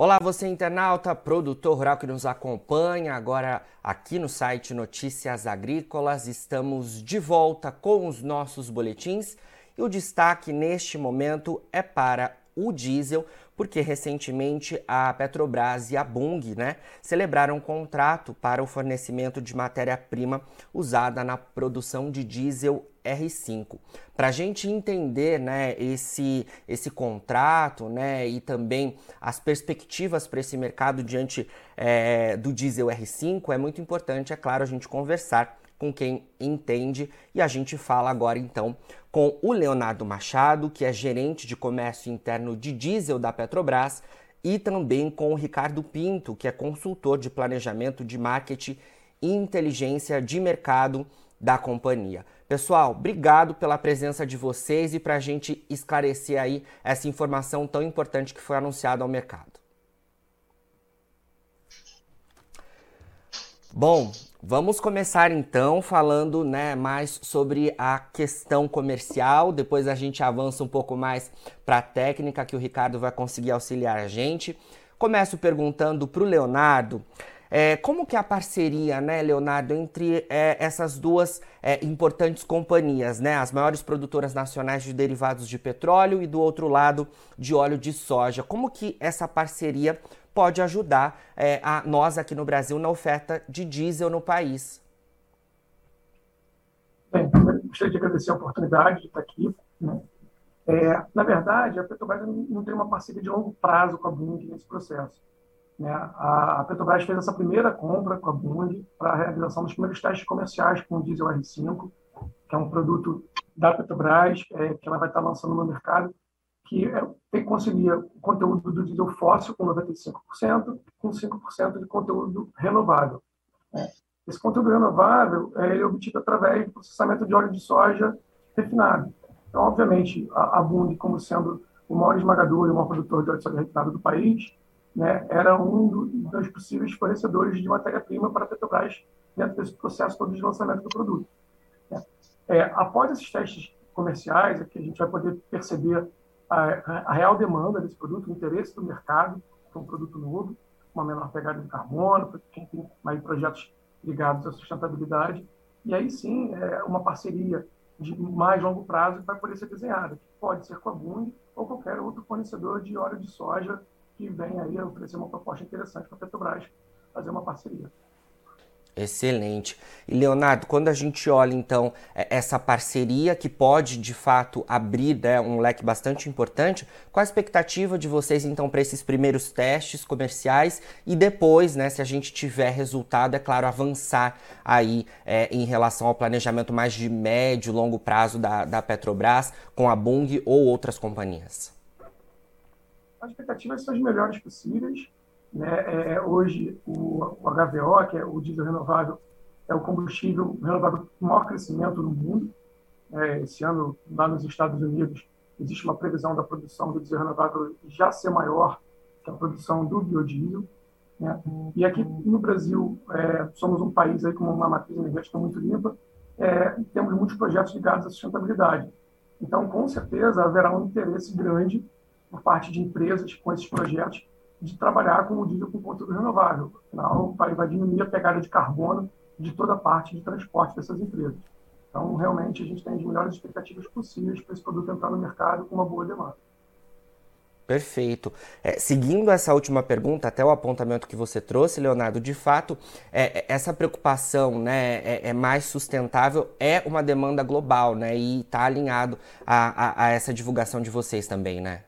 Olá, você internauta, produtor rural que nos acompanha agora aqui no site Notícias Agrícolas. Estamos de volta com os nossos boletins e o destaque neste momento é para o diesel, porque recentemente a Petrobras e a Bung né, celebraram um contrato para o fornecimento de matéria-prima usada na produção de diesel R5. Para a gente entender né, esse, esse contrato né, e também as perspectivas para esse mercado diante é, do diesel R5, é muito importante, é claro, a gente conversar com quem entende e a gente fala agora então com o Leonardo Machado, que é gerente de comércio interno de diesel da Petrobras, e também com o Ricardo Pinto, que é consultor de planejamento de marketing e inteligência de mercado da companhia. Pessoal, obrigado pela presença de vocês e para a gente esclarecer aí essa informação tão importante que foi anunciada ao mercado. Bom, vamos começar então falando né, mais sobre a questão comercial, depois a gente avança um pouco mais para a técnica que o Ricardo vai conseguir auxiliar a gente. Começo perguntando para o Leonardo. É, como que é a parceria, né, Leonardo, entre é, essas duas é, importantes companhias, né, as maiores produtoras nacionais de derivados de petróleo e do outro lado de óleo de soja? Como que essa parceria pode ajudar é, a nós aqui no Brasil na oferta de diesel no país? Bem, gostaria de agradecer a oportunidade de estar aqui. Né? É, na verdade, a Petrobras não tem uma parceria de longo prazo com a Bund nesse processo. Né? A, Petrobras fez essa primeira compra com a Bund para a realização dos primeiros testes comerciais com o diesel R5, que é um produto da Petrobras, é, que ela vai estar lançando no mercado, que é, tem que conseguir o conteúdo do diesel fóssil com 95%, com 5% de conteúdo renovável. Né? Esse conteúdo renovável é, é obtido através do processamento de óleo de soja refinado. Então, obviamente, a, a Bund, como sendo o maior esmagador e o maior produtor de óleo de soja refinado do país, né, era um do, dos possíveis fornecedores de matéria-prima para a Petrobras dentro desse processo todo de lançamento do produto. Né. É, após esses testes comerciais, aqui a gente vai poder perceber a, a, real demanda desse produto, o interesse do mercado, que é um produto novo, uma menor pegada de carbono, para quem tem mais projetos ligados à sustentabilidade. E aí sim, é uma parceria de mais longo prazo vai poder ser desenhada, que pode ser com a Bund ou qualquer outro fornecedor de óleo de soja que vem aí oferecer uma proposta interessante para a Petrobras fazer uma parceria. Excelente. E Leonardo, quando a gente olha então é, essa parceria que pode de fato abrir né, um leque bastante importante, qual a expectativa de vocês então para esses primeiros testes comerciais e depois, né, se a gente tiver resultado, é claro, avançar aí é, em relação ao planejamento mais de médio, longo prazo da, da Petrobras com a Bung ou outras companhias? As expectativas são as melhores possíveis. Né? É, hoje, o, o, HVO, que é o diesel renovável, é o combustível renovável com maior crescimento no mundo. É, esse ano, lá nos Estados Unidos, existe uma previsão da produção do diesel renovável já ser maior que a produção do biodiesel. Né? E aqui no Brasil, é, somos um país aí com uma matriz energética muito limpa, é, temos muitos projetos ligados à sustentabilidade. Então, com certeza, haverá um interesse grande por parte de empresas com esses projetos de trabalhar com o diesel com conteúdo renovável. Afinal, vai diminuir a pegada de carbono de toda a parte de transporte dessas empresas. Então, realmente, a gente tem as melhores expectativas possíveis para esse produto entrar no mercado com uma boa demanda. Perfeito. É, seguindo essa última pergunta, até o apontamento que você trouxe, Leonardo, de fato, é, é essa preocupação né, é, é, mais sustentável é uma demanda global, né? E está alinhado a, a, a, essa divulgação de vocês também, né?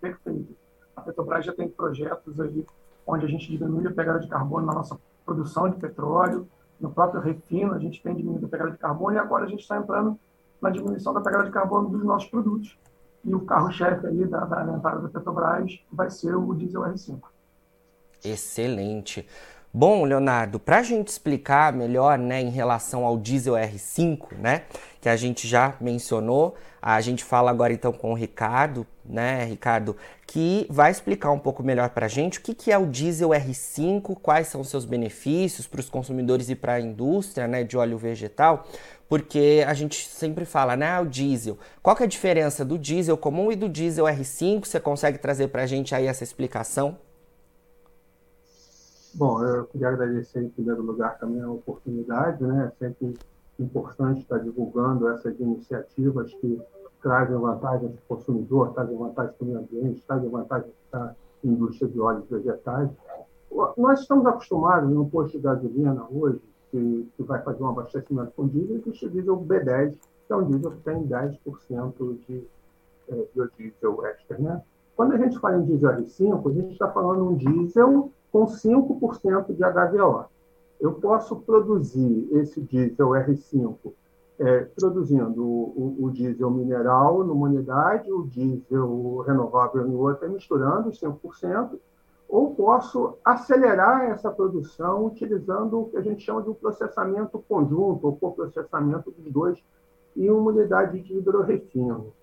Perfeito. A Petrobras já tem projetos aí onde a gente diminui a pegada de carbono na nossa produção de petróleo, no próprio refino a gente tem diminuído a pegada de carbono e agora a gente está entrando na diminuição da pegada de carbono dos nossos produtos. E o carro-chefe aí da, da entrada da Petrobras vai ser o diesel R5. Excelente. Bom, Leonardo, para a gente explicar melhor né, em relação ao diesel R5, né, que a gente já mencionou, a gente fala agora então com o Ricardo, né, Ricardo, que vai explicar um pouco melhor para a gente o que, que é o diesel R5, quais são os seus benefícios para os consumidores e para a indústria né, de óleo vegetal, porque a gente sempre fala, né, ah, o diesel. Qual que é a diferença do diesel comum e do diesel R5? Você consegue trazer para a gente aí essa explicação? Bom, eu queria agradecer em primeiro lugar também a oportunidade, né? É sempre importante estar divulgando essas iniciativas que trazem vantagem para o consumidor, trazem vantagem para o meio ambiente, trazem vantagem para a indústria de óleos vegetais. Nós estamos acostumados no posto de gasolina hoje, que, que vai fazer um abastecimento com diesel, existe o diesel B10, que é um diesel que tem 10% de é, biodiesel extra. Né? Quando a gente fala em diesel R5, a gente está falando um diesel com 5% de HVO. Eu posso produzir esse diesel R5 é, produzindo o, o, o, diesel mineral numa unidade, o diesel renovável em outra, misturando os 5%, ou posso acelerar essa produção utilizando o que a gente chama de um processamento conjunto, ou coprocessamento dos dois, em uma unidade de hidrorefino.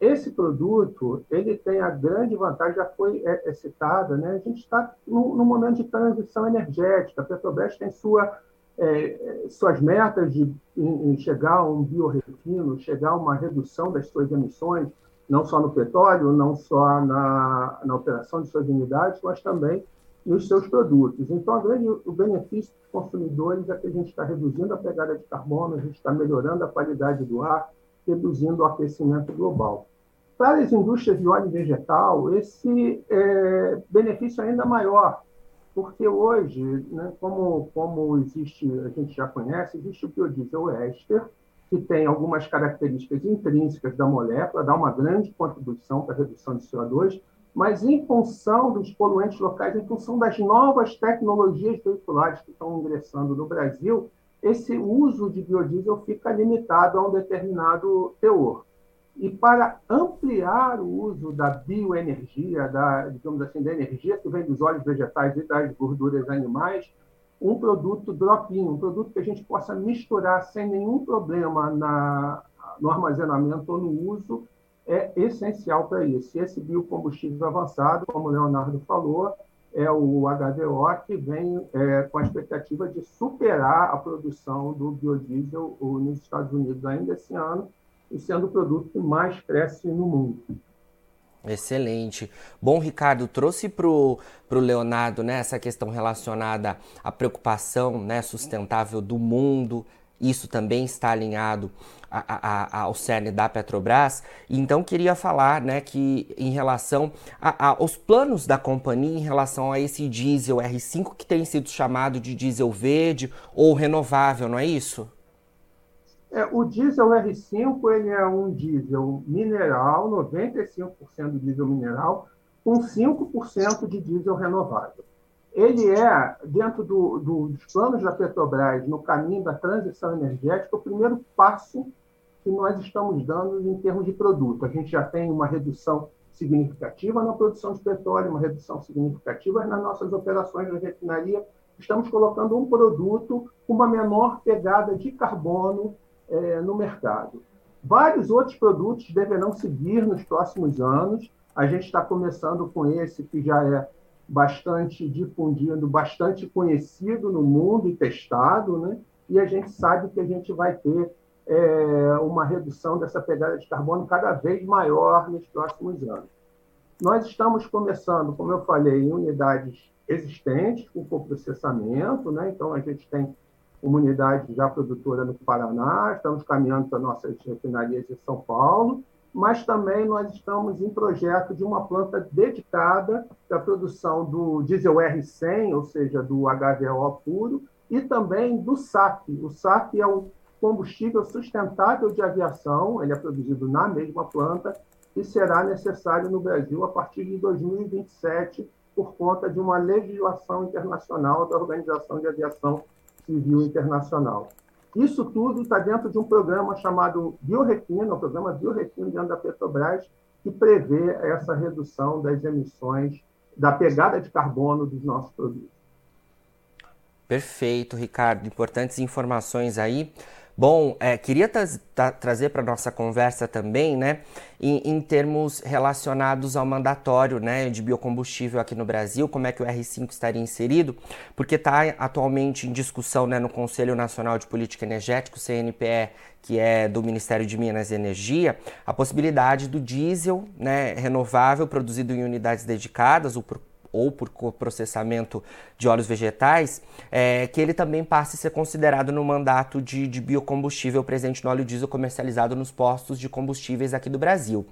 Esse produto ele tem a grande vantagem, já foi é, é citada, né? a gente está num, momento de transição energética, a Petrobras tem sua, é, suas metas de em, em chegar a um biorefino, chegar a uma redução das suas emissões, não só no petróleo, não só na, na operação de suas unidades, mas também nos seus produtos. Então, grande, o benefício dos consumidores é que a gente está reduzindo a pegada de carbono, a gente está melhorando a qualidade do ar, reduzindo o aquecimento global. Para as indústrias de óleo vegetal, esse é, benefício é ainda maior, porque hoje, né, como, como existe, a gente já conhece, existe o biodiesel éster, que tem algumas características intrínsecas da molécula, dá uma grande contribuição para a redução de CO2, mas em função dos poluentes locais, em função das novas tecnologias veiculares que estão ingressando no Brasil, esse uso de biodiesel fica limitado a um determinado teor. E para ampliar o uso da bioenergia, da, digamos assim, da energia que vem dos óleos vegetais e das gorduras animais, um produto drop-in, um produto que a gente possa misturar sem nenhum problema na, no armazenamento ou no uso, é essencial para isso. E esse biocombustível avançado, como o Leonardo falou, é o HVO, que vem é, com a expectativa de superar a produção do biodiesel nos Estados Unidos ainda esse ano, e sendo o produto que mais cresce no mundo. Excelente. Bom, Ricardo, trouxe para o Leonardo né, essa questão relacionada à preocupação né, sustentável do mundo. Isso também está alinhado a, a, a, ao cerne da Petrobras. Então, queria falar né, que em relação aos planos da companhia, em relação a esse diesel R5 que tem sido chamado de diesel verde ou renovável, não é isso? É, o diesel R5 ele é um diesel mineral, 95% do diesel mineral, com 5% de diesel renovável. Ele é, dentro do, do, dos planos da Petrobras, no caminho da transição energética, o primeiro passo que nós estamos dando em termos de produto. A gente já tem uma redução significativa na produção de petróleo, uma redução significativa nas nossas operações de refinaria. Estamos colocando um produto com uma menor pegada de carbono é, no mercado. Vários outros produtos deverão seguir nos próximos anos. A gente está começando com esse que já é bastante difundido, bastante conhecido no mundo e testado, né? e a gente sabe que a gente vai ter é, uma redução dessa pegada de carbono cada vez maior nos próximos anos. Nós estamos começando, como eu falei, em unidades existentes, com coprocessamento, né? então a gente tem uma unidade já produtora no Paraná, estamos caminhando para nossas refinarias em São Paulo, mas também nós estamos em projeto de uma planta dedicada a produção do diesel R100, ou seja, do HVO puro, e também do SAF. O SAF é o combustível sustentável de aviação, ele é produzido na mesma planta e será necessário no Brasil a partir de 2027 por conta de uma legislação internacional da Organização de Aviação Civil Internacional. Isso tudo está dentro de um programa chamado Biorefino, o programa Biorefino dentro da Petrobras, que prevê essa redução das emissões, da pegada de carbono dos nossos produtos. Perfeito, Ricardo. Importantes informações aí. Bom, é, queria tra trazer para nossa conversa também, né, em, em, termos relacionados ao mandatório, né, de biocombustível aqui no Brasil, como é que o R5 estaria inserido, porque está atualmente em discussão, né, no Conselho Nacional de Política Energética, o CNPE, que é do Ministério de Minas e Energia, a possibilidade do diesel, né, renovável produzido em unidades dedicadas, o ou por processamento de óleos vegetais, é, que ele também passe a ser considerado no mandato de, de biocombustível presente no óleo diesel comercializado nos postos de combustíveis aqui do Brasil.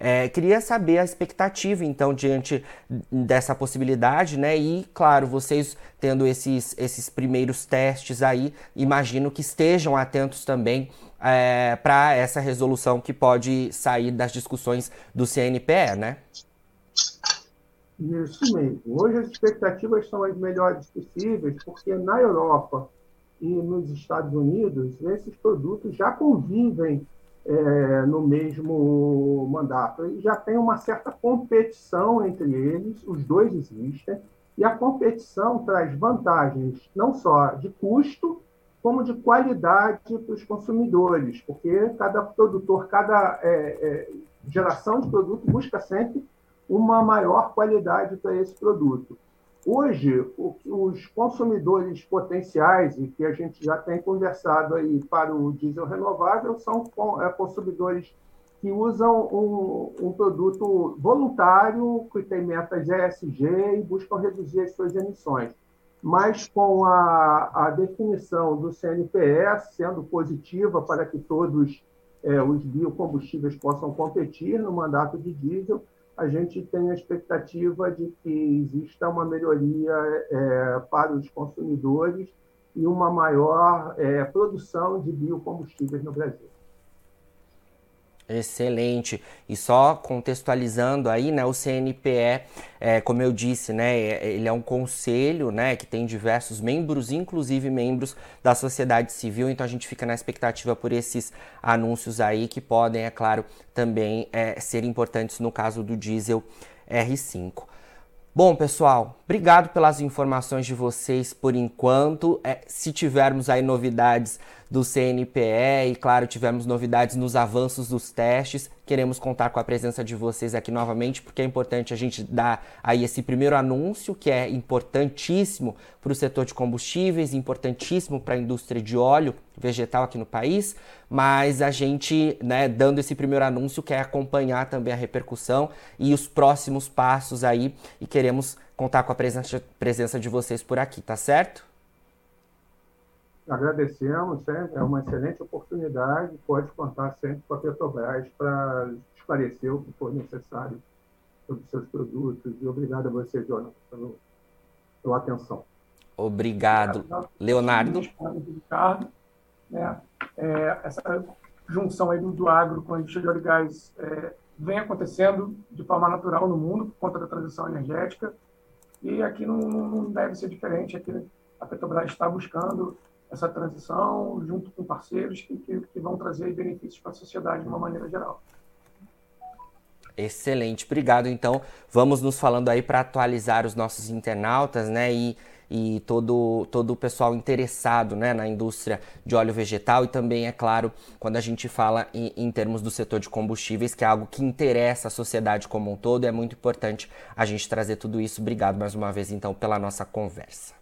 É, queria saber a expectativa, então, diante dessa possibilidade, né? E, claro, vocês tendo esses, esses primeiros testes aí, imagino que estejam atentos também é, para essa resolução que pode sair das discussões do CNPE, né? Isso mesmo. Hoje as expectativas são as melhores possíveis, porque na Europa e nos Estados Unidos, esses produtos já convivem é, no mesmo mandato. E já tem uma certa competição entre eles, os dois existem, e a competição traz vantagens não só de custo, como de qualidade para os consumidores, porque cada produtor, cada é, é, geração de produto busca sempre uma maior qualidade para esse produto. Hoje, os consumidores potenciais, e que a gente já tem conversado aí para o diesel renovável, são é, consumidores que usam um, um, produto voluntário, que tem metas ESG e buscam reduzir as suas emissões. Mas com a, a definição do CNPE sendo positiva para que todos é, os biocombustíveis possam competir no mandato de diesel, a gente tem a expectativa de que exista uma melhoria é, para os consumidores e uma maior é, produção de biocombustíveis no Brasil. Excelente. E só contextualizando aí, né, o CNPE, é, como eu disse, né, é, ele é um conselho, né, que tem diversos membros, inclusive membros da sociedade civil. Então a gente fica na expectativa por esses anúncios aí que podem, é claro, também é, ser importantes no caso do diesel R5. Bom, pessoal, obrigado pelas informações de vocês por enquanto. É, se tivermos aí novidades do CNPE e, claro, tivemos novidades nos avanços dos testes. Queremos contar com a presença de vocês aqui novamente, porque é importante a gente dar aí esse primeiro anúncio, que é importantíssimo para o setor de combustíveis, importantíssimo para a indústria de óleo vegetal aqui no país, mas a gente, né, dando esse primeiro anúncio, quer acompanhar também a repercussão e os próximos passos aí, e queremos contar com a presença, presença de vocês por aqui, tá certo? Agradecemos sempre, é uma excelente oportunidade, pode contar sempre com a Petrobras para esclarecer o que for necessário sobre seus produtos. E obrigado a você, Jonathan, pelo, pela atenção. Obrigado, Leonardo. Ricardo, né, é, essa junção aí do, do agro com a indústria de gás é, vem acontecendo de forma natural no mundo por conta da transição energética e aqui não, não deve ser diferente. Aqui a Petrobras está buscando essa transição junto com parceiros que, que, que vão trazer benefícios para a sociedade de uma maneira geral. Excelente, obrigado. Então, vamos nos falando aí para atualizar os nossos internautas, né? E, e todo, todo o pessoal interessado né, na indústria de óleo vegetal e também, é claro, quando a gente fala em, em termos do setor de combustíveis, que é algo que interessa a sociedade como um todo, é muito importante a gente trazer tudo isso. Obrigado mais uma vez, então, pela nossa conversa.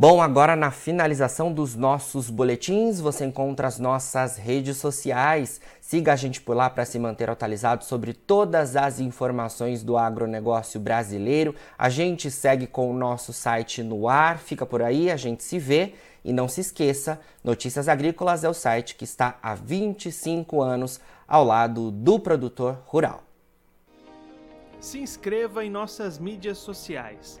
Bom, agora na finalização dos nossos boletins, você encontra as nossas redes sociais. Siga a gente por lá para se manter atualizado sobre todas as informações do agronegócio brasileiro. A gente segue com o nosso site no ar, fica por aí, a gente se vê. E não se esqueça, Notícias Agrícolas é o site que está há 25 anos ao lado do produtor rural. Se inscreva em nossas mídias sociais